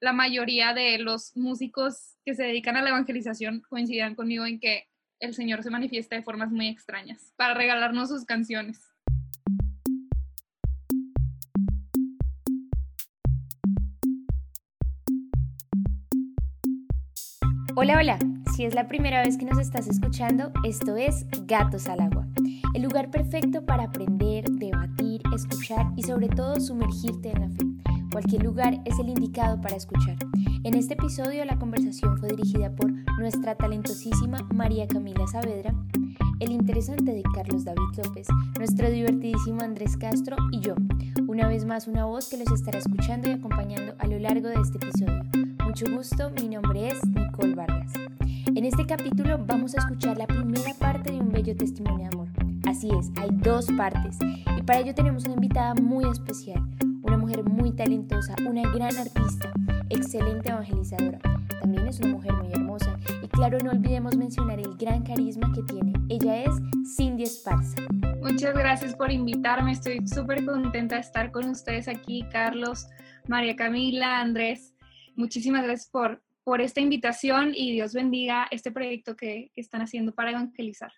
la mayoría de los músicos que se dedican a la evangelización coincidirán conmigo en que el Señor se manifiesta de formas muy extrañas para regalarnos sus canciones. Hola, hola. Si es la primera vez que nos estás escuchando, esto es Gatos al Agua, el lugar perfecto para aprender, debatir, escuchar y sobre todo sumergirte en la fe. Cualquier lugar es el indicado para escuchar. En este episodio la conversación fue dirigida por nuestra talentosísima María Camila Saavedra, el interesante de Carlos David López, nuestro divertidísimo Andrés Castro y yo. Una vez más una voz que los estará escuchando y acompañando a lo largo de este episodio. Mucho gusto, mi nombre es Nicole Vargas. En este capítulo vamos a escuchar la primera parte de un bello testimonio de amor. Así es, hay dos partes y para ello tenemos una invitada muy especial, una mujer muy talentosa, una gran artista, excelente evangelizadora. También es una mujer muy hermosa y claro, no olvidemos mencionar el gran carisma que tiene. Ella es Cindy Esparza. Muchas gracias por invitarme, estoy súper contenta de estar con ustedes aquí, Carlos, María Camila, Andrés. Muchísimas gracias por, por esta invitación y Dios bendiga este proyecto que, están haciendo para evangelizar.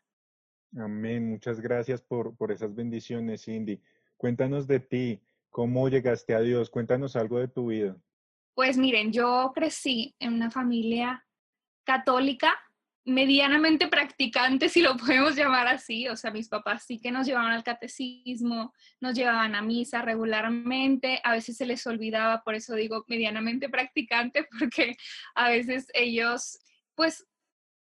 Amén. Muchas gracias por, por esas bendiciones, Cindy. Cuéntanos de ti, cómo llegaste a Dios, cuéntanos algo de tu vida. Pues miren, yo crecí en una familia católica, medianamente practicante, si lo podemos llamar así. O sea, mis papás sí que nos llevaban al catecismo, nos llevaban a misa regularmente, a veces se les olvidaba, por eso digo medianamente practicante, porque a veces ellos, pues,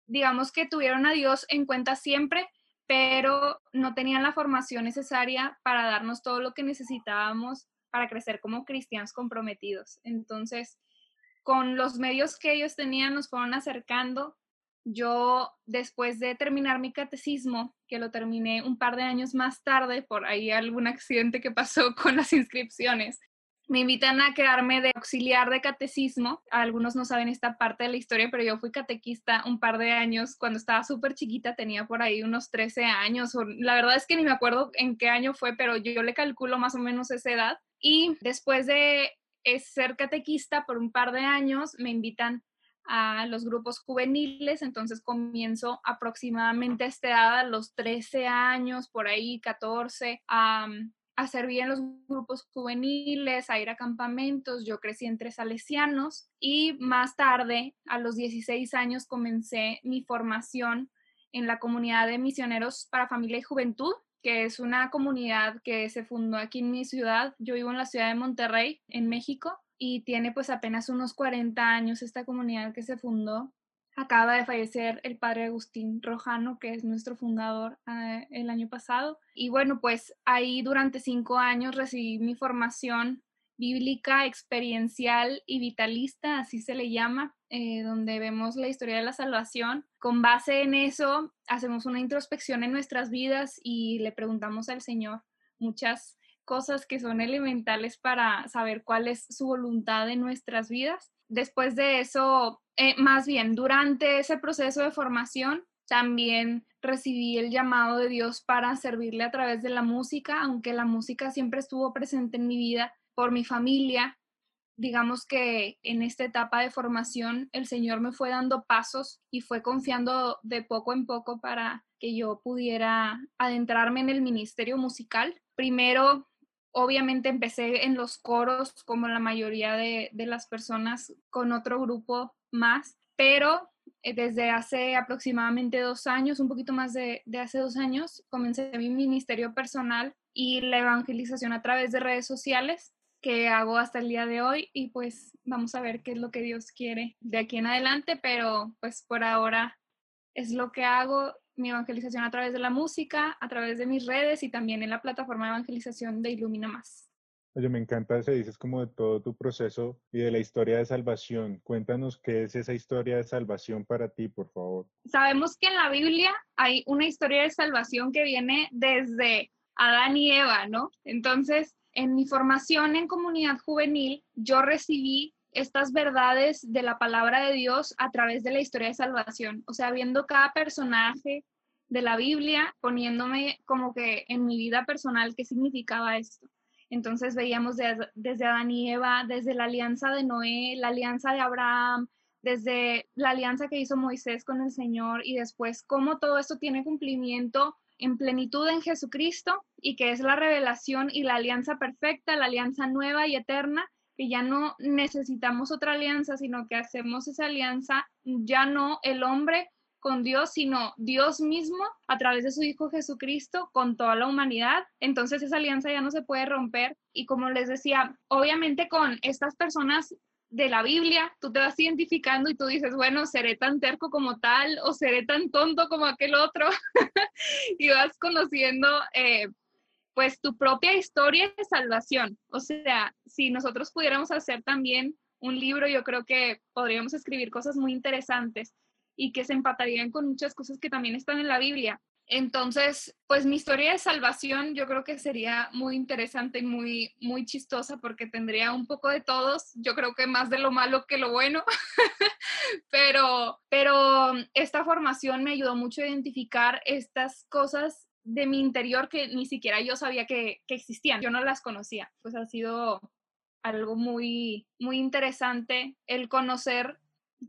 digamos que tuvieron a Dios en cuenta siempre, pero no tenían la formación necesaria para darnos todo lo que necesitábamos para crecer como cristianos comprometidos. Entonces, con los medios que ellos tenían, nos fueron acercando yo, después de terminar mi catecismo, que lo terminé un par de años más tarde por ahí algún accidente que pasó con las inscripciones, me invitan a quedarme de auxiliar de catecismo. Algunos no saben esta parte de la historia, pero yo fui catequista un par de años cuando estaba súper chiquita, tenía por ahí unos 13 años. la verdad es que ni me acuerdo en qué año fue, pero yo, le calculo más o menos esa edad. Y después de ser catequista por un par de años, me invitan a los grupos juveniles, entonces comienzo aproximadamente a esta edad, a los 13 años, por ahí 14, a, a servir en los grupos juveniles, a ir a campamentos. Yo crecí entre salesianos y más tarde, a los 16 años, comencé mi formación en la comunidad de misioneros para familia y juventud, que es una comunidad que se fundó aquí en mi ciudad. Yo vivo en la ciudad de Monterrey, en México, y tiene pues apenas unos 40 años esta comunidad que se fundó. Acaba de fallecer el padre Agustín Rojano, que es nuestro fundador eh, el año pasado. Y bueno, pues ahí durante cinco años recibí mi formación bíblica, experiencial y vitalista, así se le llama, eh, donde vemos la historia de la salvación. Con base en eso, hacemos una introspección en nuestras vidas y le preguntamos al Señor muchas cosas que son elementales para saber cuál es su voluntad en nuestras vidas. Después de eso, eh, más bien, durante ese proceso de formación, también recibí el llamado de Dios para servirle a través de la música, aunque la música siempre estuvo presente en mi vida por mi familia. Digamos que en esta etapa de formación el Señor me fue dando pasos y fue confiando de poco en poco para que yo pudiera adentrarme en el ministerio musical. Primero Obviamente empecé en los coros como la mayoría de, las personas con otro grupo más, pero eh, desde hace aproximadamente dos años, un poquito más de, de, hace dos años, comencé mi ministerio personal y la evangelización a través de redes sociales que hago hasta el día de hoy y pues vamos a ver qué es lo que Dios quiere de aquí en adelante, pero pues por ahora es lo que hago mi evangelización a través de la música, a través de mis redes y también en la plataforma de evangelización de Ilumina Más. Oye, me encanta ese, dices como de todo tu proceso y de la historia de salvación. Cuéntanos qué es esa historia de salvación para ti, por favor. Sabemos que en la Biblia hay una historia de salvación que viene desde Adán y Eva, ¿no? Entonces, en mi formación en comunidad juvenil, yo recibí estas verdades de la palabra de Dios a través de la historia de salvación, o sea, viendo cada personaje de la Biblia, poniéndome como que en mi vida personal qué significaba esto. Entonces veíamos desde Adán y Eva, desde la alianza de Noé, la alianza de Abraham, desde la alianza que hizo Moisés con el Señor y después cómo todo esto tiene cumplimiento en plenitud en Jesucristo y que es la revelación y la alianza perfecta, la alianza nueva y eterna, ya no necesitamos otra alianza, sino que hacemos esa alianza ya no el hombre con Dios, sino Dios mismo a través de su Hijo Jesucristo con toda la humanidad. Entonces esa alianza ya no se puede romper. Y como les decía, obviamente con estas personas de la Biblia, tú te vas identificando y tú dices, bueno, seré tan terco como tal o seré tan tonto como aquel otro. y vas conociendo eh, pues tu propia historia de salvación. O sea, si nosotros pudiéramos hacer también un libro, yo creo que podríamos escribir cosas muy interesantes y que se empatarían con muchas cosas que también están en la Biblia. Entonces, pues mi historia de salvación yo creo que sería muy interesante y muy, muy chistosa porque tendría un poco de todos, yo creo que más de lo malo que lo bueno, pero, pero esta formación me ayudó mucho a identificar estas cosas de mi interior que ni siquiera yo sabía que, que existían, yo no las conocía, pues ha sido algo muy, muy interesante el conocer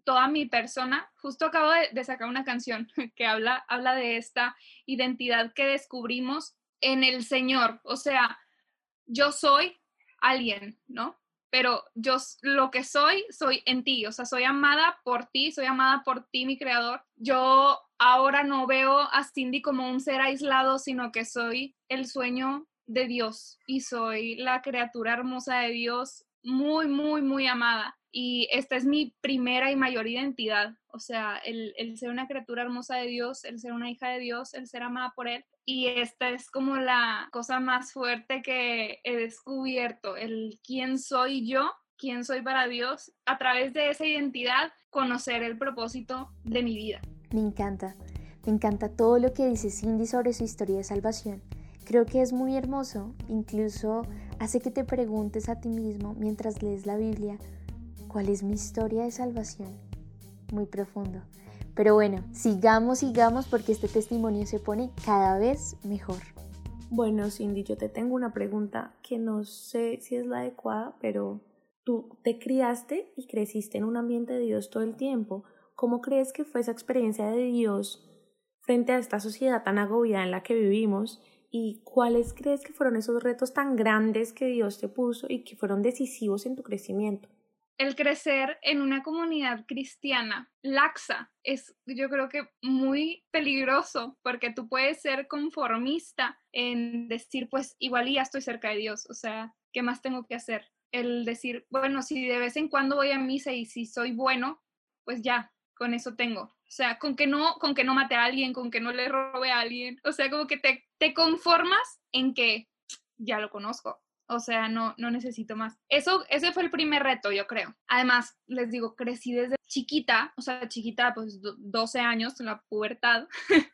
toda mi persona. Justo acabo de, sacar una canción que habla, habla de esta identidad que descubrimos en el Señor. O sea, yo soy alguien, ¿no? Pero yo lo que soy, soy en ti. O sea, soy amada por ti, soy amada por ti, mi creador. Yo ahora no veo a Cindy como un ser aislado, sino que soy el sueño de Dios y soy la criatura hermosa de Dios, muy, muy, muy amada y esta es mi primera y mayor identidad, o sea, el, ser una criatura hermosa de Dios, el ser una hija de Dios, el ser amada por Él. Y esta es como la cosa más fuerte que he descubierto, el quién soy yo, quién soy para Dios, a través de esa identidad, conocer el propósito de mi vida. Me encanta, me encanta todo lo que dice Cindy sobre su historia de salvación. Creo que es muy hermoso, incluso hace que te preguntes a ti mismo mientras lees la Biblia, ¿Cuál es mi historia de salvación? Muy profundo. Pero bueno, sigamos, sigamos porque este testimonio se pone cada vez mejor. Bueno, Cindy, yo te tengo una pregunta que no sé si es la adecuada, pero tú te criaste y creciste en un ambiente de Dios todo el tiempo. ¿Cómo crees que fue esa experiencia de Dios frente a esta sociedad tan agobiada en la que vivimos? ¿Y cuáles crees que fueron esos retos tan grandes que Dios te puso y que fueron decisivos en tu crecimiento? el crecer en una comunidad cristiana laxa es yo creo que muy peligroso porque tú puedes ser conformista en decir pues igual ya estoy cerca de Dios, o sea, ¿qué más tengo que hacer? El decir, bueno, si de vez en cuando voy a misa y si soy bueno, pues ya, con eso tengo. O sea, con que no, con que no mate a alguien, con que no le robe a alguien. O sea, como que te, te conformas en que ya lo conozco o sea, no, no necesito más. Eso, ese fue el primer reto, yo creo. Además, les digo, crecí desde chiquita, o sea, chiquita, pues 12 años, la pubertad.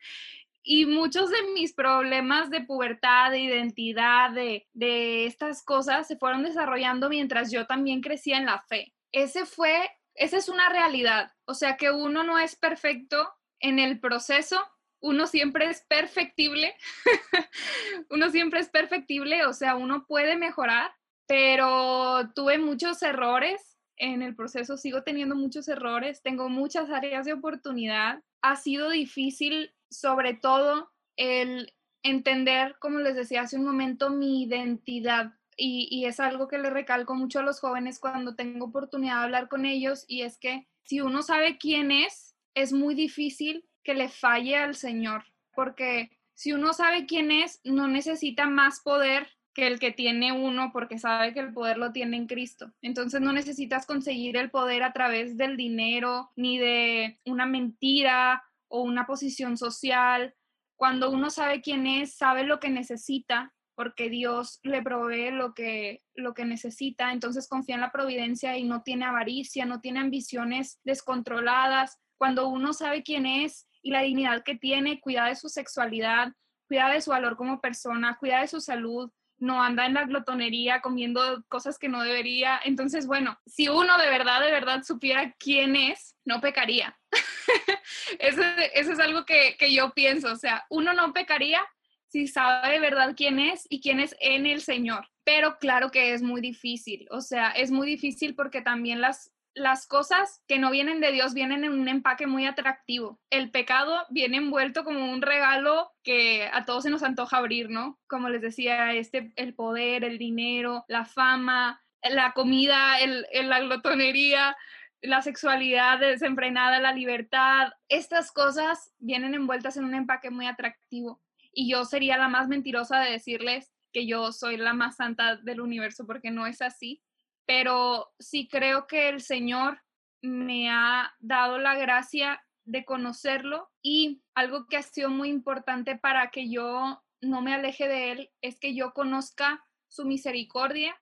y muchos de mis problemas de pubertad, de identidad, de, de estas cosas se fueron desarrollando mientras yo también crecía en la fe. Ese fue, esa es una realidad. O sea, que uno no es perfecto en el proceso, uno siempre es perfectible, uno siempre es perfectible, o sea, uno puede mejorar, pero tuve muchos errores en el proceso, sigo teniendo muchos errores, tengo muchas áreas de oportunidad. Ha sido difícil, sobre todo, el entender, como les decía hace un momento, mi identidad. Y, es algo que le recalco mucho a los jóvenes cuando tengo oportunidad de hablar con ellos, y es que si uno sabe quién es, es muy difícil que le falle al Señor, porque si uno sabe quién es, no necesita más poder que el que tiene uno porque sabe que el poder lo tiene en Cristo. Entonces no necesitas conseguir el poder a través del dinero ni de una mentira o una posición social. Cuando uno sabe quién es, sabe lo que necesita porque Dios le provee lo que, lo que necesita, entonces confía en la providencia y no tiene avaricia, no tiene ambiciones descontroladas. Cuando uno sabe quién es, y la dignidad que tiene, cuida de su sexualidad, cuida de su valor como persona, cuida de su salud, no anda en la glotonería comiendo cosas que no debería. Entonces, bueno, si uno de verdad, de verdad supiera quién es, no pecaría. eso, es algo que, que yo pienso, o sea, uno no pecaría si sabe de verdad quién es y quién es en el Señor pero claro que es muy difícil, o sea, es muy difícil porque también las, las cosas que no vienen de Dios vienen en un empaque muy atractivo. El pecado viene envuelto como un regalo que a todos se nos antoja abrir, ¿no? Como les decía, este, el poder, el dinero, la fama, la comida, el, la glotonería, la sexualidad desenfrenada, la libertad, estas cosas vienen envueltas en un empaque muy atractivo. Y yo sería la más mentirosa de decirles que yo soy la más santa del universo porque no es así pero sí creo que el Señor me ha dado la gracia de conocerlo y algo que ha sido muy importante para que yo no me aleje de Él es que yo conozca su misericordia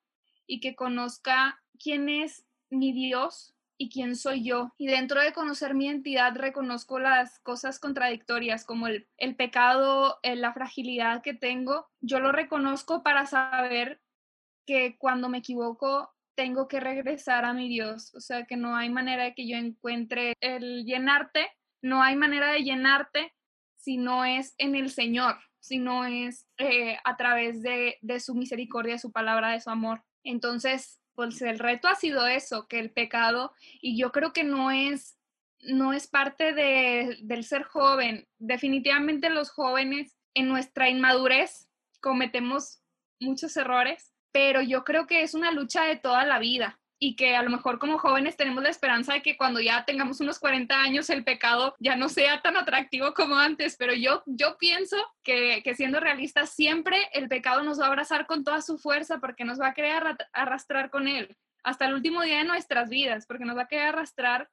y que conozca quién es mi Dios y quién soy yo. Y dentro de conocer mi identidad reconozco las cosas contradictorias como el, el pecado, la fragilidad que tengo. Yo lo reconozco para saber que cuando me equivoco tengo que regresar a mi Dios, o sea que no hay manera de que yo encuentre el llenarte, no hay manera de llenarte si no es en el Señor, si no es eh, a través de, de su misericordia, de su palabra, de su amor. Entonces, pues el reto ha sido eso, que el pecado, y yo creo que no es, no es parte de, del ser joven. Definitivamente los jóvenes en nuestra inmadurez cometemos muchos errores pero yo creo que es una lucha de toda la vida y que a lo mejor como jóvenes tenemos la esperanza de que cuando ya tengamos unos 40 años el pecado ya no sea tan atractivo como antes, pero yo, yo pienso que, que siendo realistas siempre el pecado nos va a abrazar con toda su fuerza porque nos va a querer arrastrar con él hasta el último día de nuestras vidas, porque nos va a querer arrastrar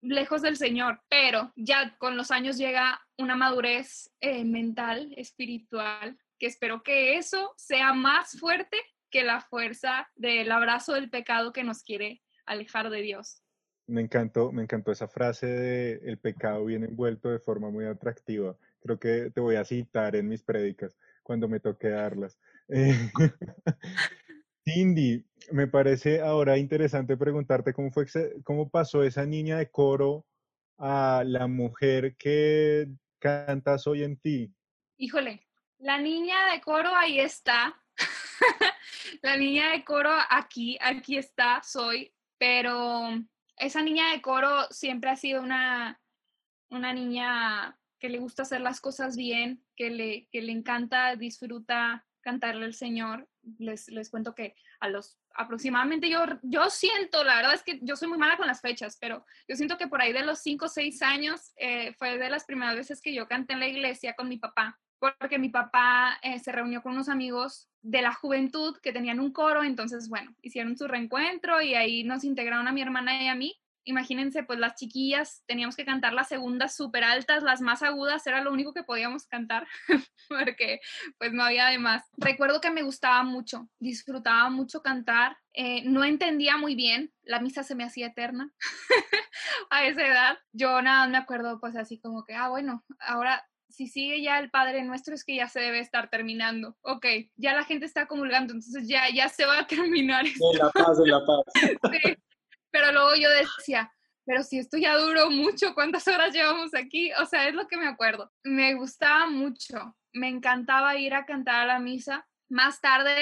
lejos del Señor, pero ya con los años llega una madurez eh, mental, espiritual, que espero que eso sea más fuerte que la fuerza del abrazo del pecado que nos quiere alejar de Dios. Me encantó, me encantó esa frase de el pecado viene envuelto de forma muy atractiva. Creo que te voy a citar en mis prédicas cuando me toque darlas. Cindy, me parece ahora interesante preguntarte cómo fue, cómo pasó esa niña de coro a la mujer que cantas hoy en ti. Híjole, la niña de coro ahí está, la niña de coro aquí, aquí está, soy, pero esa niña de coro siempre ha sido una, una niña que le gusta hacer las cosas bien, que le, que le encanta, disfruta cantarle al Señor. Les, les cuento que a los aproximadamente yo, yo siento, la verdad es que yo soy muy mala con las fechas, pero yo siento que por ahí de los 5 o 6 años eh, fue de las primeras veces que yo canté en la iglesia con mi papá porque mi papá eh, se reunió con unos amigos de la juventud que tenían un coro, entonces, bueno, hicieron su reencuentro y ahí nos integraron a mi hermana y a mí. Imagínense, pues las chiquillas teníamos que cantar las segundas súper altas, las más agudas, era lo único que podíamos cantar, porque pues no había de más. Recuerdo que me gustaba mucho, disfrutaba mucho cantar, eh, no entendía muy bien, la misa se me hacía eterna a esa edad. Yo nada, me acuerdo pues así como que, ah, bueno, ahora si sigue ya el Padre Nuestro es que ya se debe estar terminando. Ok, ya la gente está comulgando, entonces ya, ya se va a terminar. De la paz, de la paz. Sí, pero luego yo decía, pero si esto ya duró mucho, ¿cuántas horas llevamos aquí? O sea, es lo que me acuerdo. Me gustaba mucho, me encantaba ir a cantar a la misa. Más tarde,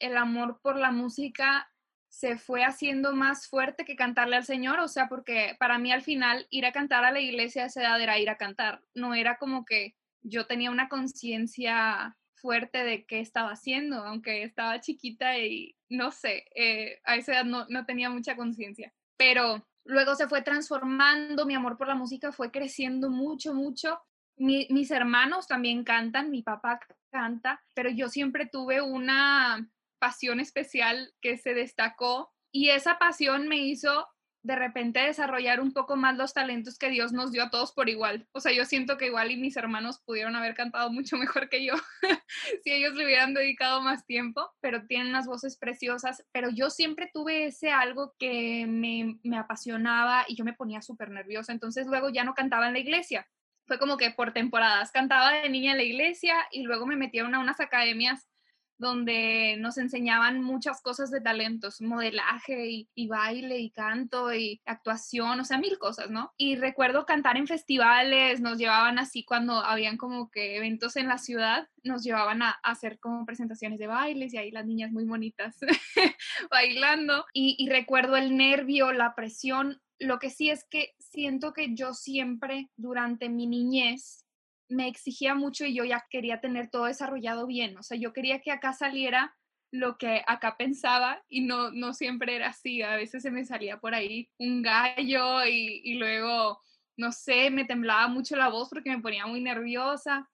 el amor por la música se fue haciendo más fuerte que cantarle al Señor, o sea, porque para mí al final ir a cantar a la iglesia a esa edad era ir a cantar, no era como que yo tenía una conciencia fuerte de qué estaba haciendo, aunque estaba chiquita y no sé, eh, a esa edad no, no tenía mucha conciencia, pero luego se fue transformando, mi amor por la música fue creciendo mucho, mucho. mis hermanos también cantan, mi papá canta, pero yo siempre tuve una pasión especial que se destacó y esa pasión me hizo de repente desarrollar un poco más los talentos que Dios nos dio a todos por igual. O sea, yo siento que igual y mis hermanos pudieron haber cantado mucho mejor que yo si ellos le hubieran dedicado más tiempo, pero tienen unas voces preciosas. Pero yo siempre tuve ese algo que me, me apasionaba y yo me ponía súper nerviosa. Entonces luego ya no cantaba en la iglesia. Fue como que por temporadas cantaba de niña en la iglesia y luego me metieron a unas academias donde nos enseñaban muchas cosas de talentos, modelaje y, baile y canto y actuación, o sea, mil cosas, ¿no? Y recuerdo cantar en festivales, nos llevaban así cuando habían como que eventos en la ciudad, nos llevaban a, hacer como presentaciones de bailes y ahí las niñas muy bonitas bailando. y recuerdo el nervio, la presión. Lo que sí es que siento que yo siempre durante mi niñez me exigía mucho y yo ya quería tener todo desarrollado bien. O sea, yo quería que acá saliera lo que acá pensaba y no, no siempre era así. A veces se me salía por ahí un gallo y, y luego, no sé, me temblaba mucho la voz porque me ponía muy nerviosa.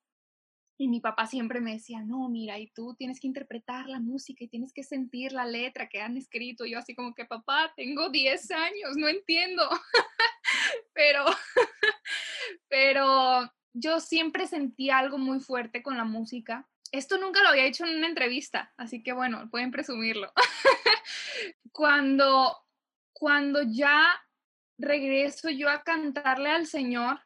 Y mi papá siempre me decía, no, mira, y tú tienes que interpretar la música y tienes que sentir la letra que han escrito. Yo así como que, papá, tengo 10 años, no entiendo. pero, pero yo siempre sentí algo muy fuerte con la música. Esto nunca lo había hecho en una entrevista, así que bueno, pueden presumirlo. cuando, cuando ya regreso yo a cantarle al Señor,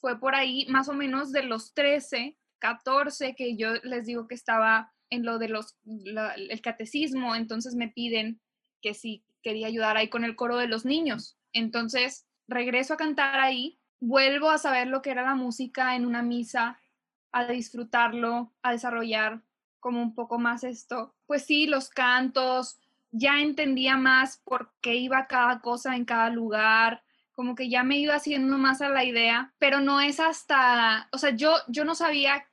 fue por ahí más o menos de los 13, 14, que yo les digo que estaba en lo de los, el catecismo, entonces me piden que si quería ayudar ahí con el coro de los niños. Entonces regreso a cantar ahí vuelvo a saber lo que era la música en una misa, a disfrutarlo, a desarrollar como un poco más esto. Pues sí, los cantos, ya entendía más por qué iba cada cosa en cada lugar, como que ya me iba haciendo más a la idea, pero no es hasta, o sea, yo, yo no sabía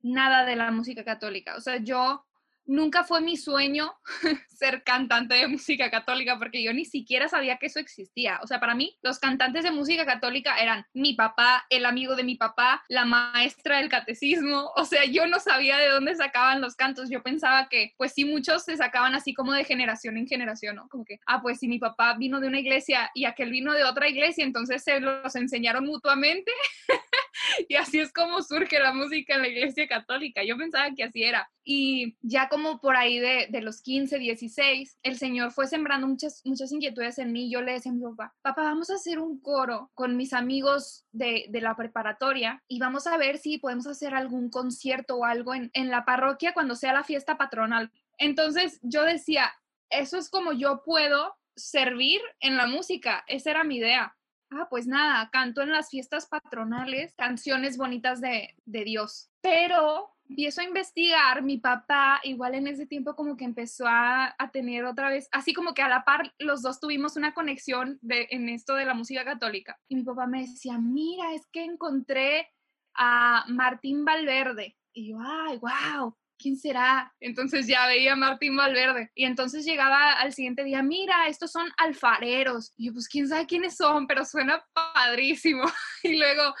nada de la música católica, o sea, yo nunca fue mi sueño ser cantante de música católica porque yo ni siquiera sabía que eso existía. O sea, para mí los cantantes de música católica eran mi papá, el amigo de mi papá, la maestra del catecismo. O sea, yo no sabía de dónde sacaban los cantos. Yo pensaba que, pues sí, muchos se sacaban así como de generación en generación, ¿no? Como que, ah, pues si mi papá vino de una iglesia y aquel vino de otra iglesia, entonces se los enseñaron mutuamente. y así es como surge la música en la iglesia católica. Yo pensaba que así era. Y ya como por ahí de, de, los 15, 16, el Señor fue sembrando muchas, muchas inquietudes en mí. Yo le decía mi papá, papá, vamos a hacer un coro con mis amigos de, de la preparatoria y vamos a ver si podemos hacer algún concierto o algo en, en la parroquia cuando sea la fiesta patronal. Entonces yo decía, eso es como yo puedo servir en la música. Esa era mi idea. Ah, pues nada, canto en las fiestas patronales canciones bonitas de, de Dios. Pero empiezo a investigar, mi papá igual en ese tiempo como que empezó a, a, tener otra vez, así como que a la par los dos tuvimos una conexión de, en esto de la música católica. Y mi papá me decía, mira, es que encontré a Martín Valverde. Y yo, ay, wow, ¿quién será? Entonces ya veía a Martín Valverde. Y entonces llegaba al siguiente día, mira, estos son alfareros. Y yo, pues quién sabe quiénes son, pero suena padrísimo. y luego,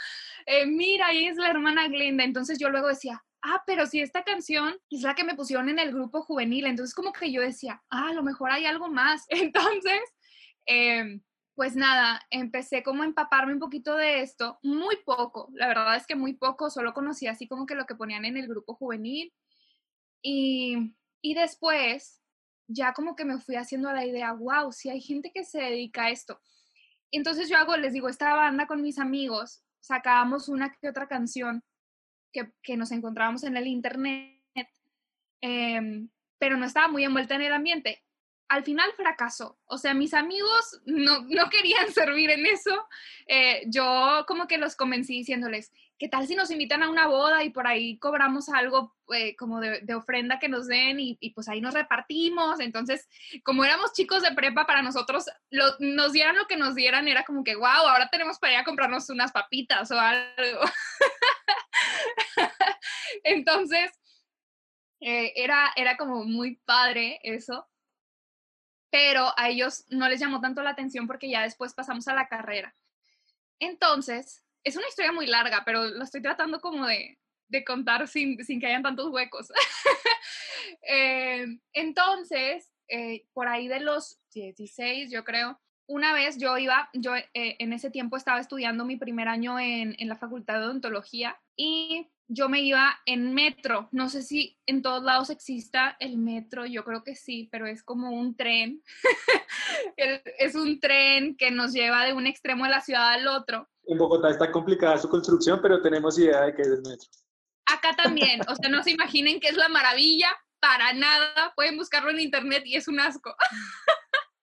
eh, mira, ahí es la hermana Glenda. Entonces yo luego decía, ah, pero si esta canción es la que me pusieron en el grupo juvenil. Entonces como que yo decía, ah, a lo mejor hay algo más. Entonces, eh, pues nada, empecé como a empaparme un poquito de esto, muy poco, la verdad es que muy poco, solo conocí así como que lo que ponían en el grupo juvenil y, y después ya como que me fui haciendo la idea, wow, si hay gente que se dedica a esto. Entonces yo hago, les digo, esta banda con mis amigos, sacábamos una que otra canción que, que nos encontrábamos en el internet, eh, pero no estaba muy envuelta en el ambiente al final fracasó. O sea, mis amigos no, no querían servir en eso. Eh, yo como que los convencí diciéndoles, ¿qué tal si nos invitan a una boda y por ahí cobramos algo eh, como de, ofrenda que nos den y, pues ahí nos repartimos? Entonces, como éramos chicos de prepa, para nosotros nos dieran lo que nos dieran, era como que, wow, ahora tenemos para ir a comprarnos unas papitas o algo. Entonces, eh, era, era como muy padre eso pero a ellos no les llamó tanto la atención porque ya después pasamos a la carrera. Entonces, es una historia muy larga, pero lo estoy tratando como de, de contar sin, sin, que hayan tantos huecos. eh, entonces, eh, por ahí de los 16, yo creo, una vez yo iba, yo eh, en ese tiempo estaba estudiando mi primer año en, en la Facultad de Odontología y yo me iba en metro. No sé si en todos lados exista el metro, yo creo que sí, pero es como un tren. es un tren que nos lleva de un extremo de la ciudad al otro. En Bogotá está complicada su construcción, pero tenemos idea de que es el metro. Acá también, o sea, no se imaginen que es la maravilla, para nada. Pueden buscarlo en internet y es un asco.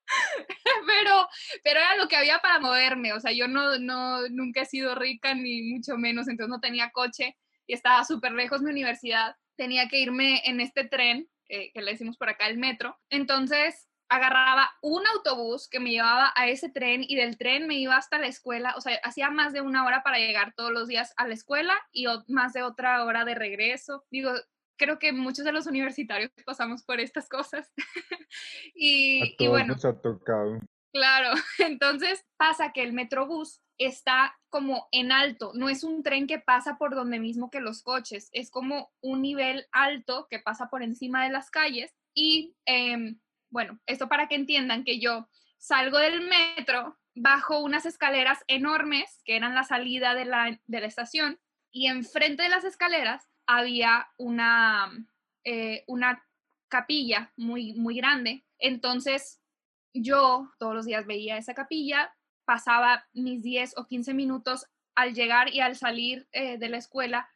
pero, pero era lo que había para moverme. O sea, yo no, no, nunca he sido rica ni mucho menos, entonces no tenía coche y estaba súper lejos mi universidad. Tenía que irme en este tren, que le decimos por acá el metro. Entonces agarraba un autobús que me llevaba a ese tren y del tren me iba hasta la escuela. O sea, hacía más de una hora para llegar todos los días a la escuela y más de otra hora de regreso. Digo, creo que muchos de los universitarios pasamos por estas cosas. y, a todos bueno, nos ha tocado. Claro, entonces pasa que el Metrobús está como en alto, no es un tren que pasa por donde mismo que los coches, es como un nivel alto que pasa por encima de las calles y em, bueno, esto para que entiendan que yo salgo del metro, bajo unas escaleras enormes que eran la salida de la, de la estación y enfrente de las escaleras había una, eh, una capilla muy, muy grande. Entonces, yo todos los días veía esa capilla, pasaba mis 10 o 15 minutos al llegar y al salir eh, de la escuela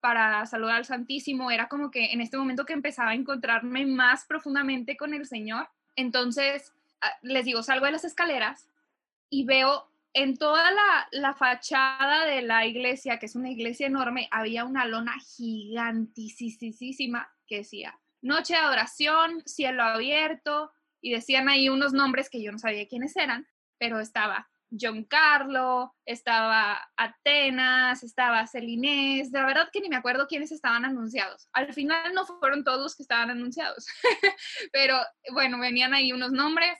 para saludar al Santísimo. Era como que en este momento que empezaba a encontrarme más profundamente con el Señor. Entonces, ah, les digo, salgo de las escaleras y veo en toda la, la, fachada de la iglesia, que es una iglesia enorme, había una lona gigantísima que decía Noche de Adoración, Cielo Abierto, y decían ahí unos nombres que yo no sabía quiénes eran, pero estaba John Carlo, estaba Atenas, estaba Celinés, de verdad que ni me acuerdo quiénes estaban anunciados. Al final no fueron todos los que estaban anunciados, pero bueno, venían ahí unos nombres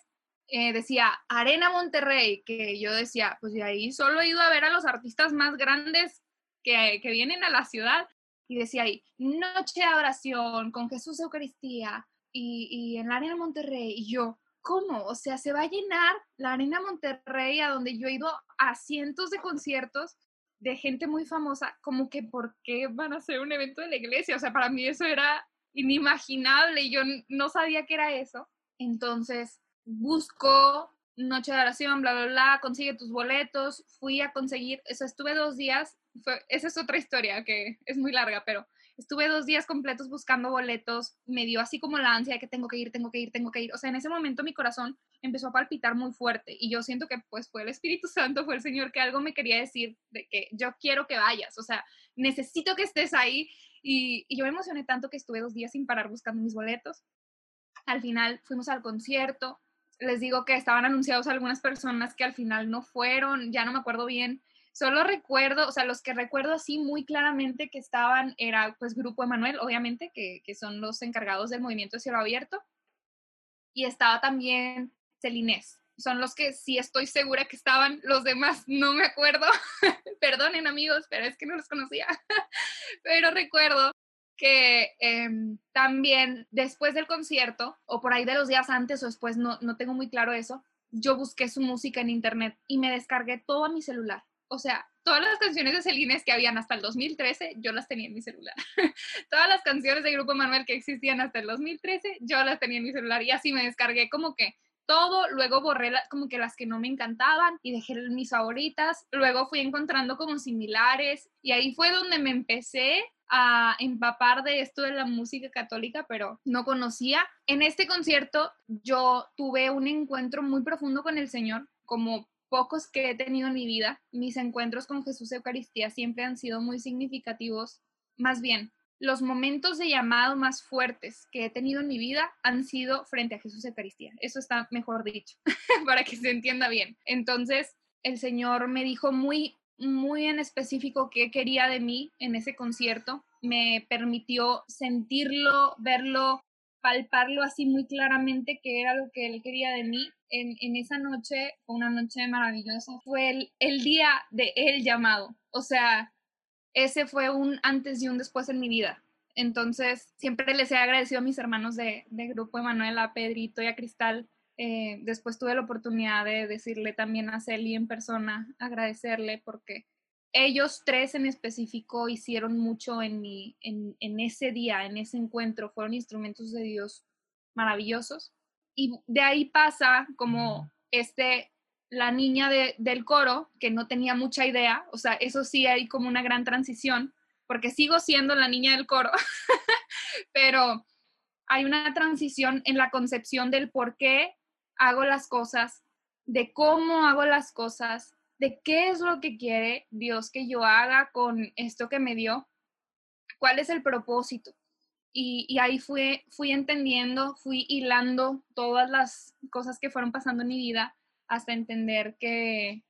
eh, decía Arena Monterrey, que yo decía, pues de ahí solo he ido a ver a los artistas más grandes que, que vienen a la ciudad. Y decía ahí, noche de oración con Jesús Eucaristía y, y en la Arena Monterrey. Y yo, ¿cómo? O sea, se va a llenar la Arena Monterrey, a donde yo he ido a cientos de conciertos de gente muy famosa, como que ¿por qué van a hacer un evento de la iglesia? O sea, para mí eso era inimaginable y yo no sabía que era eso. Entonces, busco noche de oración, bla, bla, bla, consigue tus boletos, fui a conseguir, eso estuve dos días, esa es otra historia que es muy larga, pero estuve dos días completos buscando boletos, me dio así como la ansia de que tengo que ir, tengo que ir, tengo que ir, o sea, en ese momento mi corazón empezó a palpitar muy fuerte y yo siento que pues fue el Espíritu Santo, fue el Señor que algo me quería decir de que yo quiero que vayas, o sea, necesito que estés ahí y, y yo me emocioné tanto que estuve dos días sin parar buscando mis boletos. Al final fuimos al concierto, les digo que estaban anunciados algunas personas que al final no fueron, ya no me acuerdo bien. Solo recuerdo, o sea, los que recuerdo así muy claramente que estaban era pues Grupo Emanuel, obviamente, que, que son los encargados del movimiento de cielo abierto. Y estaba también Celinés. Son los que sí estoy segura que estaban, los demás no me acuerdo. Perdonen amigos, pero es que no los conocía. pero recuerdo que em, también después del concierto, o por ahí de los días antes o después, no, no tengo muy claro eso, yo busqué su música en internet y me descargué todo a mi celular. O sea, todas las canciones de Celines que habían hasta el 2013, yo las tenía en mi celular. todas las canciones de Grupo Manuel que existían hasta el 2013, yo las tenía en mi celular y así me descargué como que todo, luego borré como que las que no me encantaban y dejé mis favoritas, luego fui encontrando como similares y ahí fue donde me empecé a empapar de esto de la música católica, pero no conocía. En este concierto yo tuve un encuentro muy profundo con el Señor, como pocos que he tenido en mi vida. Mis encuentros con Jesús Eucaristía siempre han sido muy significativos. Más bien, los momentos de llamado más fuertes que he tenido en mi vida han sido frente a Jesús Eucaristía. Eso está mejor dicho, para que se entienda bien. Entonces, el Señor me dijo muy muy en específico qué quería de mí en ese concierto. Me permitió sentirlo, verlo, palparlo así muy claramente que era lo que él quería de mí. En, esa noche una noche maravillosa. Fue el, día de el llamado. O sea, ese fue un antes y un después en mi vida. Entonces, siempre les he agradecido a mis hermanos de, Grupo Emanuel, a Pedrito y a Cristal, eh, después tuve la oportunidad de decirle también a Celi en persona, agradecerle porque ellos tres en específico hicieron mucho en ese día, en ese encuentro, fueron instrumentos de Dios maravillosos. Y de ahí pasa como este, la niña de, del coro, que no tenía mucha idea, o sea, eso sí hay como una gran transición, porque sigo siendo la niña del coro, pero hay una transición en la concepción del por qué hago las cosas, de cómo hago las cosas, de qué es lo que quiere Dios que yo haga con esto que me dio, cuál es el propósito. Y, ahí fui, fui entendiendo, fui hilando todas las cosas que fueron pasando en mi vida hasta entender que,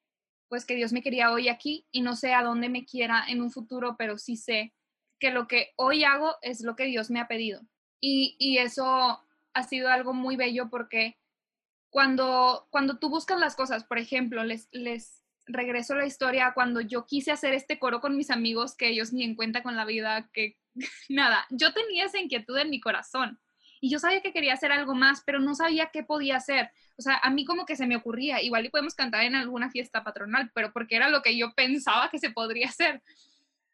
pues que Dios me quería hoy aquí y no sé a dónde me quiera en un futuro, pero sí sé que lo que hoy hago es lo que Dios me ha pedido. Y, eso ha sido algo muy bello porque cuando, cuando tú buscas las cosas, por ejemplo, les, les regreso la historia cuando yo quise hacer este coro con mis amigos, que ellos ni en cuenta con la vida, que nada, yo tenía esa inquietud en mi corazón y yo sabía que quería hacer algo más, pero no sabía qué podía hacer. O sea, a mí como que se me ocurría, igual y podemos cantar en alguna fiesta patronal, pero porque era lo que yo pensaba que se podría hacer.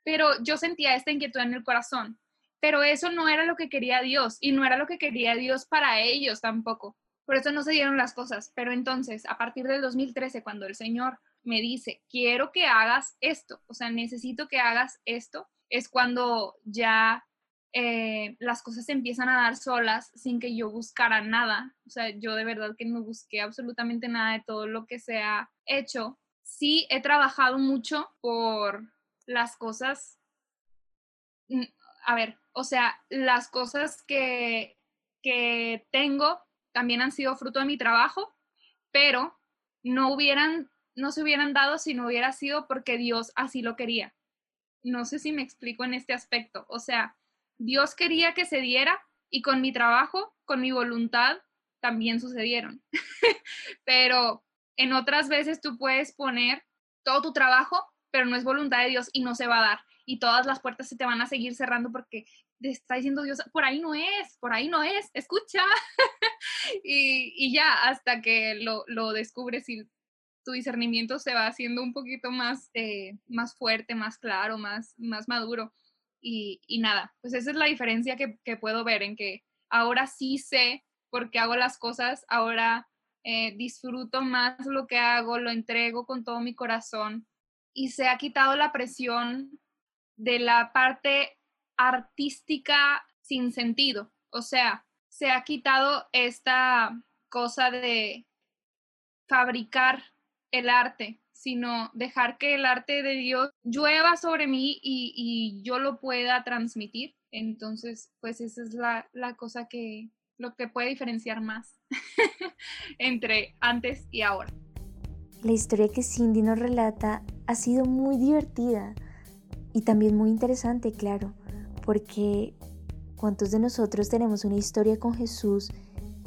Pero yo sentía esta inquietud en el corazón pero eso no era lo que quería Dios y no era lo que quería Dios para ellos tampoco. Por eso no se dieron las cosas. Pero entonces, a partir del 2013, cuando el Señor me dice, quiero que hagas esto, o sea, necesito que hagas esto, es cuando ya eh, las cosas empiezan a dar solas sin que yo buscara nada. O sea, yo de verdad que no busqué absolutamente nada de todo lo que se ha hecho. Sí, he trabajado mucho por las cosas mm, a ver, o sea, las cosas que, que tengo también han sido fruto de mi trabajo, pero no hubieran, no se hubieran dado si no hubiera sido porque Dios así lo quería. No sé si me explico en este aspecto. O sea, Dios quería que se diera y con mi trabajo, con mi voluntad, también sucedieron. pero en otras veces tú puedes poner todo tu trabajo, pero no es voluntad de Dios y no se va a dar y todas las puertas se te van a seguir cerrando porque te está diciendo Dios, por ahí no es, por ahí no es, escucha. y, ya hasta que lo, lo, descubres y tu discernimiento se va haciendo un poquito más, eh, más fuerte, más claro, más, más maduro. Y, nada, pues esa es la diferencia que, que, puedo ver en que ahora sí sé por qué hago las cosas, ahora eh, disfruto más lo que hago, lo entrego con todo mi corazón y se ha quitado la presión de la parte artística sin sentido. O sea, se ha quitado esta cosa de fabricar el arte, sino dejar que el arte de Dios llueva sobre mí y, yo lo pueda transmitir. Entonces, pues esa es la, la cosa que, lo que puede diferenciar más entre antes y ahora. La historia que Cindy nos relata ha sido muy divertida y también muy interesante, claro, porque ¿cuántos de nosotros tenemos una historia con Jesús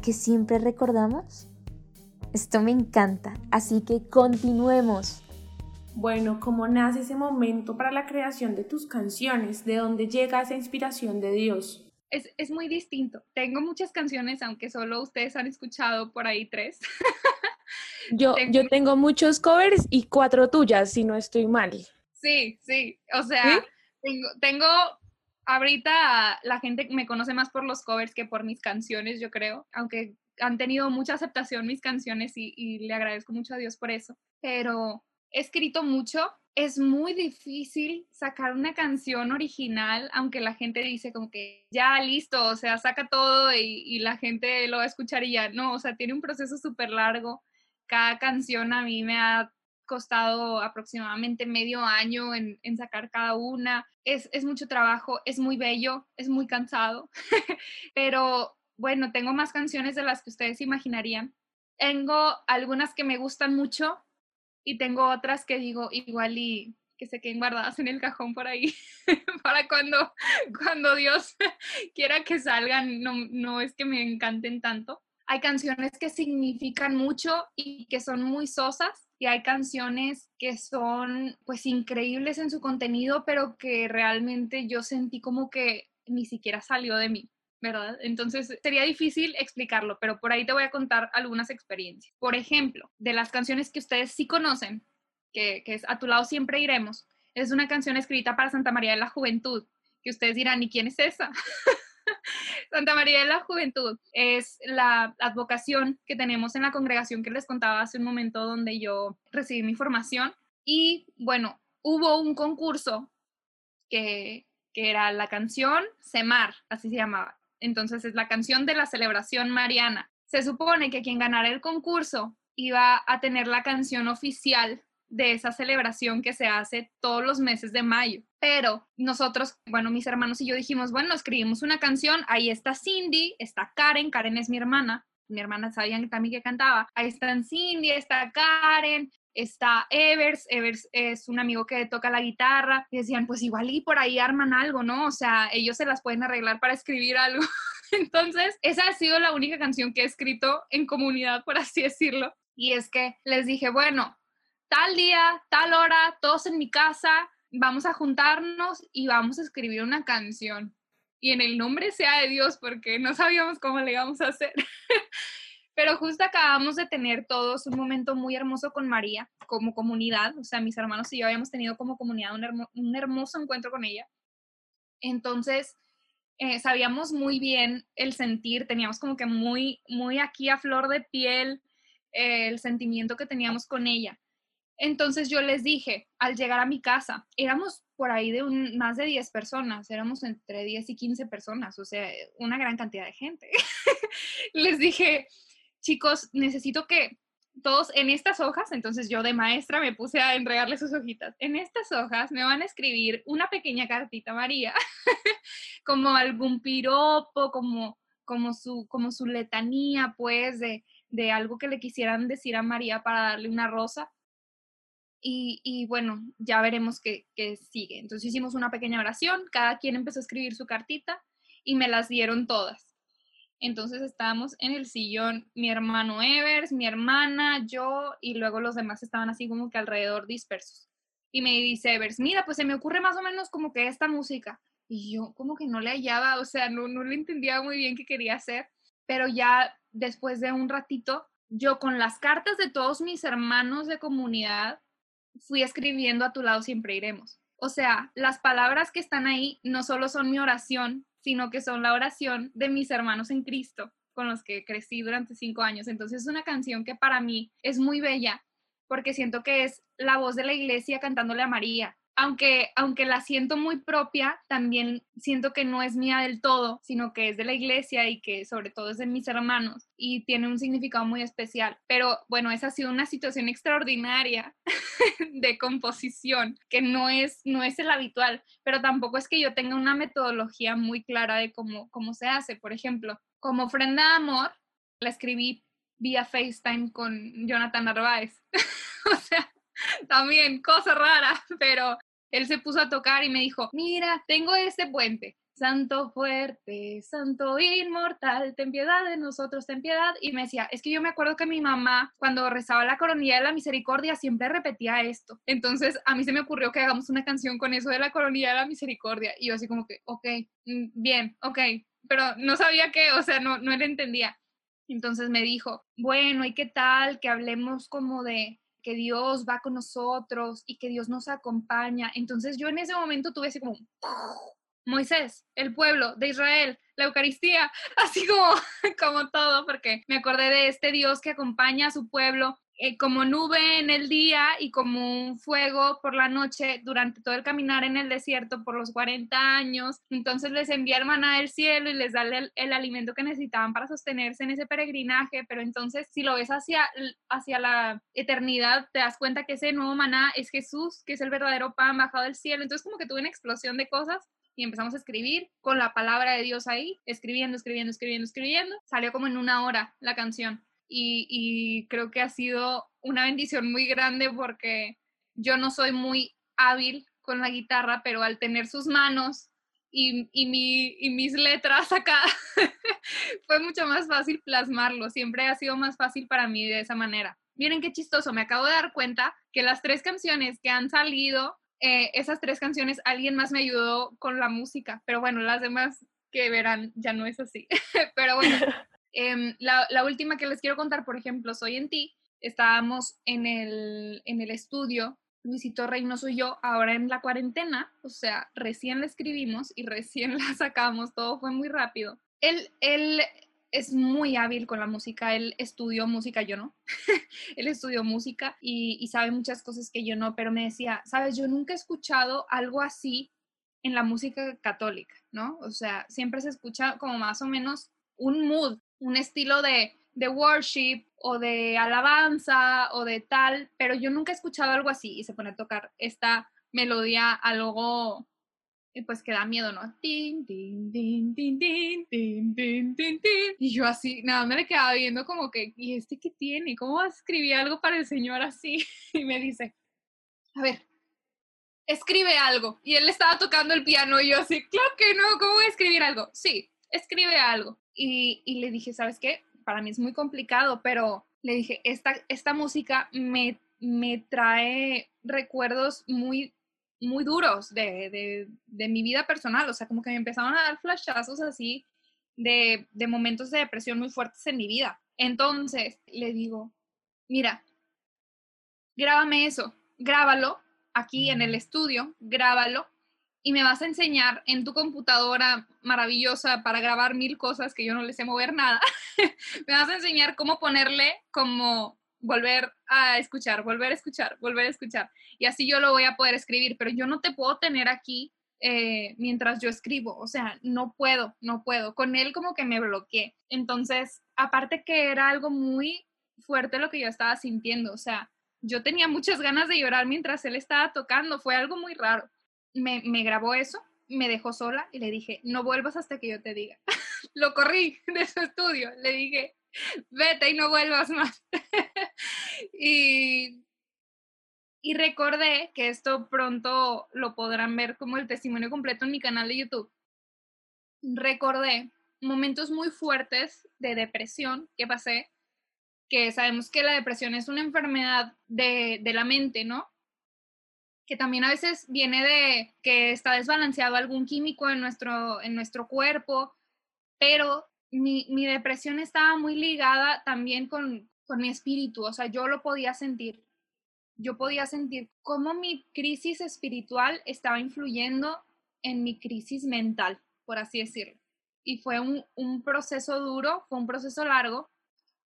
que siempre recordamos? Esto me encanta, así que continuemos. Bueno, ¿cómo nace ese momento para la creación de tus canciones? ¿De dónde llega esa inspiración de Dios? Es, es muy distinto. Tengo muchas canciones, aunque solo ustedes han escuchado por ahí tres. yo, yo tengo muchos covers y cuatro tuyas, si no estoy mal. Sí, sí, o sea, tengo, ahorita la gente me conoce más por los covers que por mis canciones, yo creo, aunque han tenido mucha aceptación mis canciones y, le agradezco mucho a Dios por eso, pero he escrito mucho, es muy difícil sacar una canción original, aunque la gente dice como que ya listo, o sea, saca todo y, y la gente lo va a escuchar y ya, no, o sea, tiene un proceso súper largo. Cada canción a mí me ha costado aproximadamente medio año en, sacar cada una. Es, mucho trabajo, es muy bello, es muy cansado, pero bueno, tengo más canciones de las que ustedes imaginarían. Tengo algunas que me gustan mucho y tengo otras que digo igual y que se queden guardadas en el cajón por ahí para cuando, cuando Dios quiera que salgan, no, no es que me encanten tanto. Hay canciones que significan mucho y que son muy sosas y hay canciones que son pues increíbles en su contenido, pero que realmente yo sentí como que ni siquiera salió de mí. ¿verdad? Entonces sería difícil explicarlo, pero por ahí te voy a contar algunas experiencias. Por ejemplo, de las canciones que ustedes sí conocen, que, que, es A tu lado siempre iremos, es una canción escrita para Santa María de la Juventud, que ustedes dirán, ¿y quién es esa? Santa María de la Juventud es la advocación que tenemos en la congregación que les contaba hace un momento donde yo recibí mi formación. Y bueno, hubo un concurso que, que era la canción Semar, así se llamaba. Entonces es la canción de la celebración mariana. Se supone que quien ganara el concurso iba a tener la canción oficial de esa celebración que se hace todos los meses de mayo. Pero nosotros, bueno, mis hermanos y yo dijimos, bueno, escribimos una canción, ahí está Cindy, está Karen, Karen es mi hermana, mi hermana sabían también que cantaba, ahí están Cindy, está Karen, está Evers, Evers es un amigo que toca la guitarra, y decían, pues igual y por ahí arman algo, ¿no? O sea, ellos se las pueden arreglar para escribir algo. Entonces, esa ha sido la única canción que he escrito en comunidad, por así decirlo. Y es que les dije, bueno, tal día, tal hora, todos en mi casa, vamos a juntarnos y vamos a escribir una canción. Y en el nombre sea de Dios, porque no sabíamos cómo le íbamos a hacer. Pero justo acabamos de tener todos un momento muy hermoso con María, como comunidad. O sea, mis hermanos y yo habíamos tenido como comunidad un, hermoso encuentro con ella. Entonces, eh, sabíamos muy bien el sentir, teníamos como que muy, muy aquí a flor de piel eh, el sentimiento que teníamos con ella. Entonces yo les dije, al llegar a mi casa, éramos por ahí de más de 10 personas, éramos entre 10 y 15 personas, o sea, una gran cantidad de gente. les dije, chicos, necesito que todos en estas hojas, entonces yo de maestra me puse a entregarle sus hojitas. En estas hojas me van a escribir una pequeña cartita María, como algún piropo, como, como, su, como su letanía, pues, de, de algo que le quisieran decir a María para darle una rosa. Y, bueno, ya veremos qué, sigue. Entonces hicimos una pequeña oración, cada quien empezó a escribir su cartita y me las dieron todas. Entonces estábamos en el sillón, mi hermano Evers, mi hermana, yo y luego los demás estaban así como que alrededor dispersos. Y me dice Evers, mira, pues se me ocurre más o menos como que esta música. Y yo como que no le hallaba, o sea, no, no le entendía muy bien qué quería hacer. Pero ya después de un ratito, yo con las cartas de todos mis hermanos de comunidad, fui escribiendo a tu lado siempre iremos. O sea, las palabras que están ahí no solo son mi oración, sino que son la oración de mis hermanos en Cristo, con los que crecí durante cinco años. Entonces es una canción que para mí es muy bella, porque siento que es la voz de la iglesia cantándole a María, aunque, aunque la siento muy propia, también siento que no es mía del todo, sino que es de la iglesia y que sobre todo es de mis hermanos y tiene un significado muy especial. Pero bueno, esa ha sido una situación extraordinaria de composición, que no es, no es el habitual, pero tampoco es que yo tenga una metodología muy clara de cómo, cómo se hace. Por ejemplo, como ofrenda de amor, la escribí vía FaceTime con Jonathan Narváez. o sea, también cosa rara, pero él se puso a tocar y me dijo, mira, tengo este puente. Santo fuerte, santo inmortal, ten piedad de nosotros, ten piedad. Y me decía, es que yo me acuerdo que mi mamá, cuando rezaba la coronilla de la misericordia, siempre repetía esto. Entonces, a mí se me ocurrió que hagamos una canción con eso de la coronilla de la misericordia. Y yo así como que, ok, mm, bien, ok. Pero no sabía qué, o sea, no, no le entendía. Entonces me dijo, bueno, ¿y qué tal que hablemos como de que Dios va con nosotros y que Dios nos acompaña. Entonces yo en ese momento tuve así como, Moisés, el pueblo de Israel, la Eucaristía, así como, como todo, porque me acordé de este Dios que acompaña a su pueblo eh, como nube en el día y como un fuego por la noche durante todo el caminar en el desierto por los 40 años. Entonces les envía maná del cielo y les da el, el, alimento que necesitaban para sostenerse en ese peregrinaje, pero entonces si lo ves hacia, hacia la eternidad, te das cuenta que ese nuevo maná es Jesús, que es el verdadero pan bajado del cielo. Entonces como que tuve una explosión de cosas y empezamos a escribir con la palabra de Dios ahí, escribiendo, escribiendo, escribiendo, escribiendo. Salió como en una hora la canción y, creo que ha sido una bendición muy grande porque yo no soy muy hábil con la guitarra, pero al tener sus manos y, y, mi, y mis letras acá, fue mucho más fácil plasmarlo. Siempre ha sido más fácil para mí de esa manera. Miren qué chistoso, me acabo de dar cuenta que las tres canciones que han salido, eh, esas tres canciones, alguien más me ayudó con la música, pero bueno, las demás que verán ya no es así. pero bueno, Em, la, última que les quiero contar, por ejemplo, Soy en ti. Estábamos en el, en el estudio, Luisito Reynoso y yo, ahora en la cuarentena, o sea, recién la escribimos y recién la sacamos, todo fue muy rápido. Él, él es muy hábil con la música, él estudió música, yo no. él estudió música y, y sabe muchas cosas que yo no, pero me decía, sabes, yo nunca he escuchado algo así en la música católica, ¿no? O sea, siempre se escucha como más o menos un mood, un estilo de, de worship o de alabanza o de tal, pero yo nunca he escuchado algo así y se pone a tocar esta melodía algo pues que da miedo, ¿no? Tin, tin, tin, tin, tin, tin, tin, tin, tin. Y yo así, nada, me le quedaba viendo como que, ¿y este qué tiene? ¿Cómo va a escribir algo para el Señor así? Y me dice, a ver, escribe algo. Y él estaba tocando el piano y yo así, claro que no, ¿cómo voy a escribir algo? Sí, escribe algo. Y, y le dije, ¿sabes qué? Para mí es muy complicado, pero le dije, esta, esta música me, me trae recuerdos muy muy duros de, mi vida personal, o sea, como que me empezaron a dar flashazos así de, de momentos de depresión muy fuertes en mi vida. Entonces le digo, mira, grábame eso, grábalo aquí en el estudio, grábalo y me vas a enseñar en tu computadora maravillosa para grabar mil cosas que yo no les sé mover nada. me vas a enseñar cómo ponerle como volver a escuchar, volver a escuchar, volver a escuchar. Y así yo lo voy a poder escribir, pero yo no te puedo tener aquí eh, mientras yo escribo, o sea, no puedo, no puedo. Con él como que me bloqueé. Entonces, aparte que era algo muy fuerte lo que yo estaba sintiendo, o sea, yo tenía muchas ganas de llorar mientras él estaba tocando, fue algo muy raro. Me, grabó eso, me dejó sola y le dije, no vuelvas hasta que yo te diga. lo corrí de su estudio, le dije, vete y no vuelvas más. y, y recordé que esto pronto lo podrán ver como el testimonio completo en mi canal de YouTube. Recordé momentos muy fuertes de depresión que pasé, que sabemos que la depresión es una enfermedad de, de la mente, ¿no? Que también a veces viene de que está desbalanceado algún químico en nuestro, en nuestro cuerpo, pero mi, mi depresión estaba muy ligada también con, con mi espíritu, o sea, yo lo podía sentir. Yo podía sentir cómo mi crisis espiritual estaba influyendo en mi crisis mental, por así decirlo. Y fue un, un proceso duro, fue un proceso largo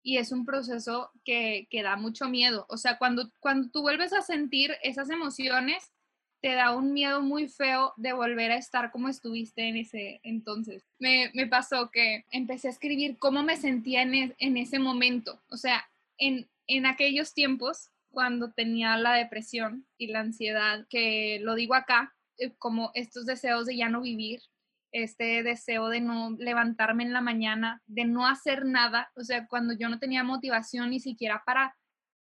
y es un proceso que, que da mucho miedo. O sea, cuando, cuando tú vuelves a sentir esas emociones, te da un miedo muy feo de volver a estar como estuviste en ese entonces. Me, me pasó que empecé a escribir cómo me sentía en, en ese momento. O sea, en, en aquellos tiempos, cuando tenía la depresión y la ansiedad, que lo digo acá, eh, como estos deseos de ya no vivir, este deseo de no levantarme en la mañana, de no hacer nada, o sea, cuando yo no tenía motivación ni siquiera para,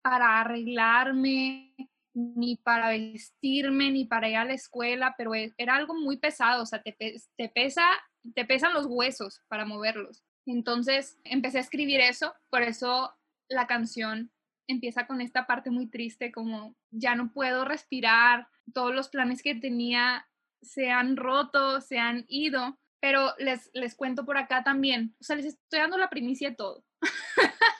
para arreglarme, ni para vestirme, ni para ir a la escuela, pero e, era algo muy pesado, o sea, te, pesa, te pesan los huesos para moverlos. Entonces empecé a escribir eso, por eso la canción empieza con esta parte muy triste, como ya no puedo respirar, todos los planes que tenía se han roto, se han ido, pero les, les cuento por acá también, o sea, les estoy dando la primicia de todo.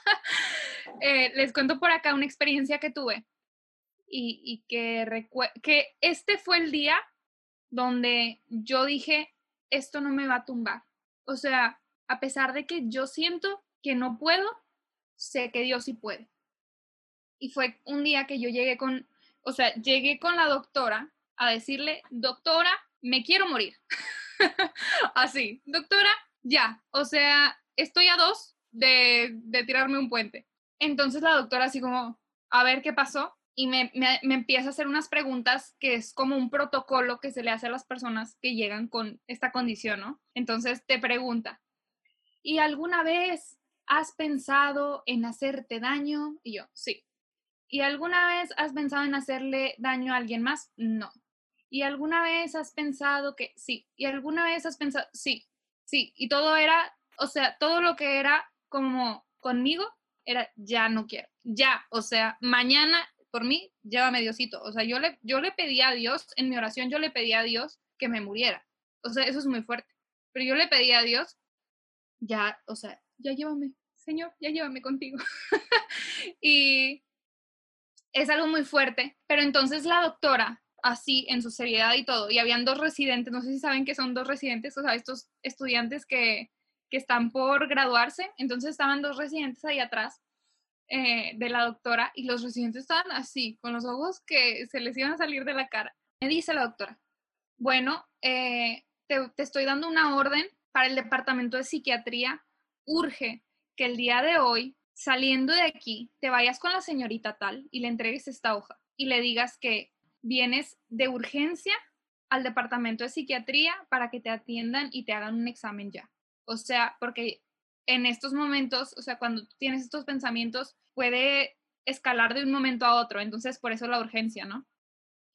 Eh, les cuento por acá una experiencia que tuve y, que, que este fue el día donde yo dije, esto no me va a tumbar. O sea, a pesar de que yo siento que no puedo, sé que Dios sí puede. Y fue un día que yo llegué con, o sea, llegué con la doctora a decirle, doctora, me quiero morir. Así, doctora, ya, o sea, estoy a dos de, de tirarme un puente. Entonces la doctora así como, a ver qué pasó y me, me, empieza a hacer unas preguntas que es como un protocolo que se le hace a las personas que llegan con esta condición, ¿no? Entonces te pregunta, ¿y alguna vez has pensado en hacerte daño? Y yo, sí. ¿Y alguna vez has pensado en hacerle daño a alguien más? No. ¿Y alguna vez has pensado que sí? ¿Y alguna vez has pensado, sí, sí? Y todo era, o sea, todo lo que era como conmigo era, ya no quiero, ya, o sea, mañana por mí, llévame Diosito. O sea, yo le, yo le pedí a Dios, en mi oración yo le pedí a Dios que me muriera. O sea, eso es muy fuerte. Pero yo le pedí a Dios, ya, o sea, ya llévame, Señor, ya llévame contigo. y es algo muy fuerte. Pero entonces la doctora, así, en su seriedad y todo, y habían dos residentes, no sé si saben que son dos residentes, o sea, estos estudiantes que, que están por graduarse, entonces estaban dos residentes ahí atrás eh, de la doctora y los residentes estaban así, con los ojos que se les iban a salir de la cara. Me dice la doctora, bueno, eh, te, te estoy dando una orden para el departamento de psiquiatría. Urge que el día de hoy, saliendo de aquí, te vayas con la señorita tal y le entregues esta hoja y le digas que vienes de urgencia al departamento de psiquiatría para que te atiendan y te hagan un examen ya. O sea, porque en estos momentos, o sea, cuando tienes estos pensamientos, puede escalar de un momento a otro, entonces por eso la urgencia, ¿no?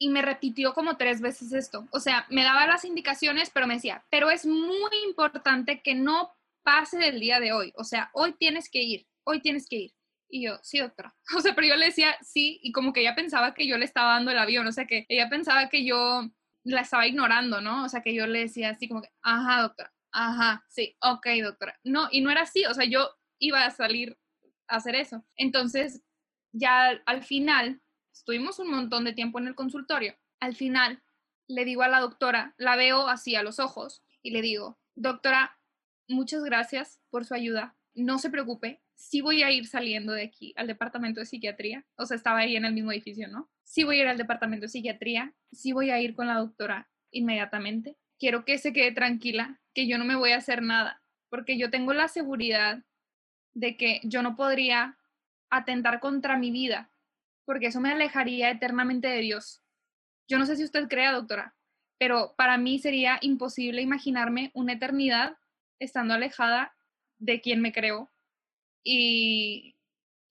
Y me repitió como tres veces esto, o sea, me daba las indicaciones, pero me decía, pero es muy importante que no pase del día de hoy, o sea, hoy tienes que ir, hoy tienes que ir. Y yo, sí, doctora. O sea, pero yo le decía sí, y como que ella pensaba que yo le estaba dando el avión, o sea, que ella pensaba que yo la estaba ignorando, ¿no? O sea, que yo le decía así como que, ajá, doctora, ajá, sí, ok, doctora. No, y no era así, o sea, yo iba a salir a hacer eso. Entonces, ya al final, estuvimos un montón de tiempo en el consultorio. Al final, le digo a la doctora, la veo así a los ojos y le digo, doctora, muchas gracias por su ayuda. No se preocupe, sí voy a ir saliendo de aquí al departamento de psiquiatría. O sea, estaba ahí en el mismo edificio, ¿no? Sí voy a ir al departamento de psiquiatría, sí voy a ir con la doctora inmediatamente. Quiero que se quede tranquila, que yo no me voy a hacer nada, porque yo tengo la seguridad de que yo no podría atentar contra mi vida, porque eso me alejaría eternamente de Dios. Yo no sé si usted crea, doctora, pero para mí sería imposible imaginarme una eternidad estando alejada de quien me creó. Y,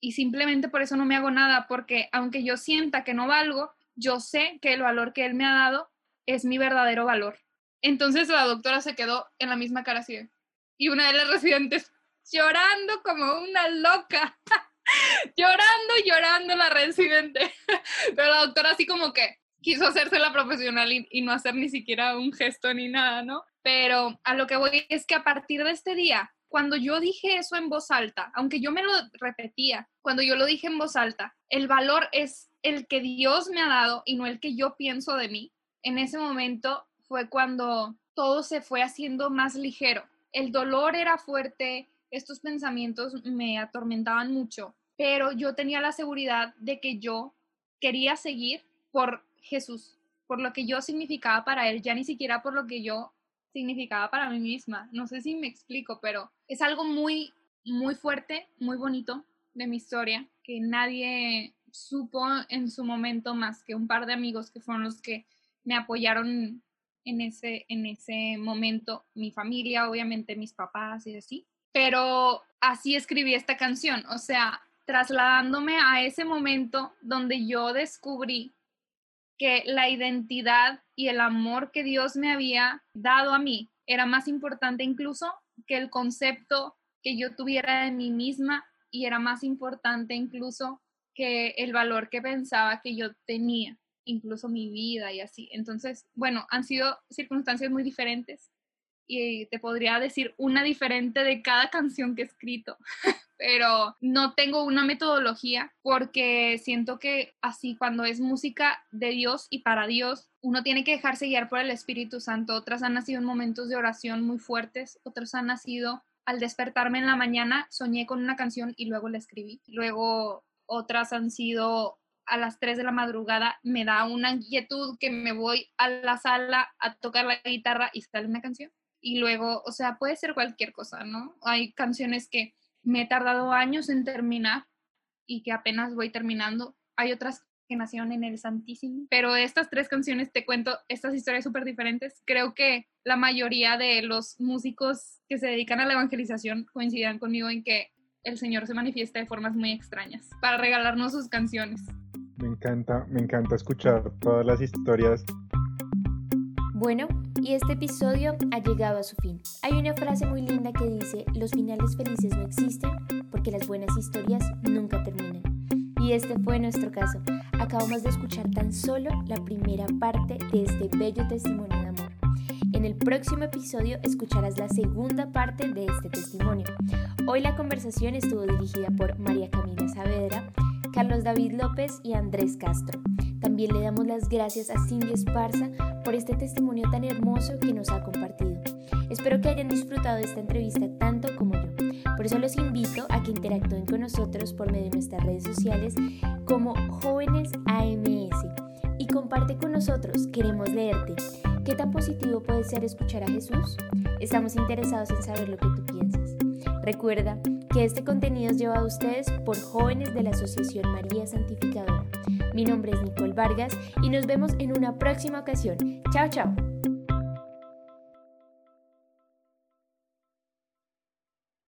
y simplemente por eso no me hago nada, porque aunque yo sienta que no valgo, yo sé que el valor que él me ha dado es mi verdadero valor. Entonces la doctora se quedó en la misma cara así. Y una de las residentes llorando como una loca. llorando, llorando la residente. Pero la doctora así como que quiso hacerse la profesional y, y, no hacer ni siquiera un gesto ni nada, ¿no? Pero a lo que voy es que a partir de este día, cuando yo dije eso en voz alta, aunque yo me lo repetía, cuando yo lo dije en voz alta, el valor es el que Dios me ha dado y no el que yo pienso de mí. En ese momento fue cuando todo se fue haciendo más ligero. El dolor era fuerte, estos pensamientos me atormentaban mucho, pero yo tenía la seguridad de que yo quería seguir por Jesús, por lo que yo significaba para Él, ya ni siquiera por lo que yo significaba para mí misma. No sé si me explico, pero es algo muy, muy fuerte, muy bonito de mi historia, que nadie supo en su momento más que un par de amigos que fueron los que me apoyaron en ese, en ese momento, mi familia, obviamente mis papás y así. Pero así escribí esta canción, o sea, trasladándome a ese momento donde yo descubrí que la identidad y el amor que Dios me había dado a mí era más importante incluso que el concepto que yo tuviera de mí misma y era más importante incluso que el valor que pensaba que yo tenía, incluso mi vida y así. Entonces, bueno, han sido circunstancias muy diferentes y te podría decir una diferente de cada canción que he escrito. pero no tengo una metodología porque siento que así cuando es música de Dios y para Dios, uno tiene que dejarse guiar por el Espíritu Santo. Otras han nacido en momentos de oración muy fuertes, otras han nacido al despertarme en la mañana, soñé con una canción y luego la escribí. Luego otras han sido a las 3 de la madrugada, me da una inquietud que me voy a la sala a tocar la guitarra y sale una canción. Y luego, o sea, puede ser cualquier cosa, ¿no? Hay canciones que me he tardado años en terminar y que apenas voy terminando. Hay otras que nacieron en el Santísimo, pero estas tres canciones te cuento estas historias súper diferentes. Creo que la mayoría de los músicos que se dedican a la evangelización coincidirán conmigo en que el Señor se manifiesta de formas muy extrañas para regalarnos sus canciones. Me encanta, me encanta escuchar todas las historias. Bueno, y este episodio ha llegado a su fin. Hay una frase muy linda que dice, los finales felices no existen porque las buenas historias nunca terminan. Y este fue nuestro caso. Acabamos de escuchar tan solo la primera parte de este bello testimonio de amor. En el próximo episodio escucharás la segunda parte de este testimonio. Hoy la conversación estuvo dirigida por María Camila Saavedra, Carlos David López y Andrés Castro. También le damos las gracias a Cindy Esparza por este testimonio tan hermoso que nos ha compartido. Espero que hayan disfrutado de esta entrevista tanto como yo. Por eso los invito a que interactúen con nosotros por medio de nuestras redes sociales como Jóvenes AMS y comparte con nosotros, queremos leerte. ¿Qué tan positivo puede ser escuchar a Jesús? Estamos interesados en saber lo que tú piensas. Recuerda que este contenido es llevado a ustedes por jóvenes de la Asociación María Santificadora. Mi nombre es Nicole Vargas y nos vemos en una próxima ocasión. Chao, chao.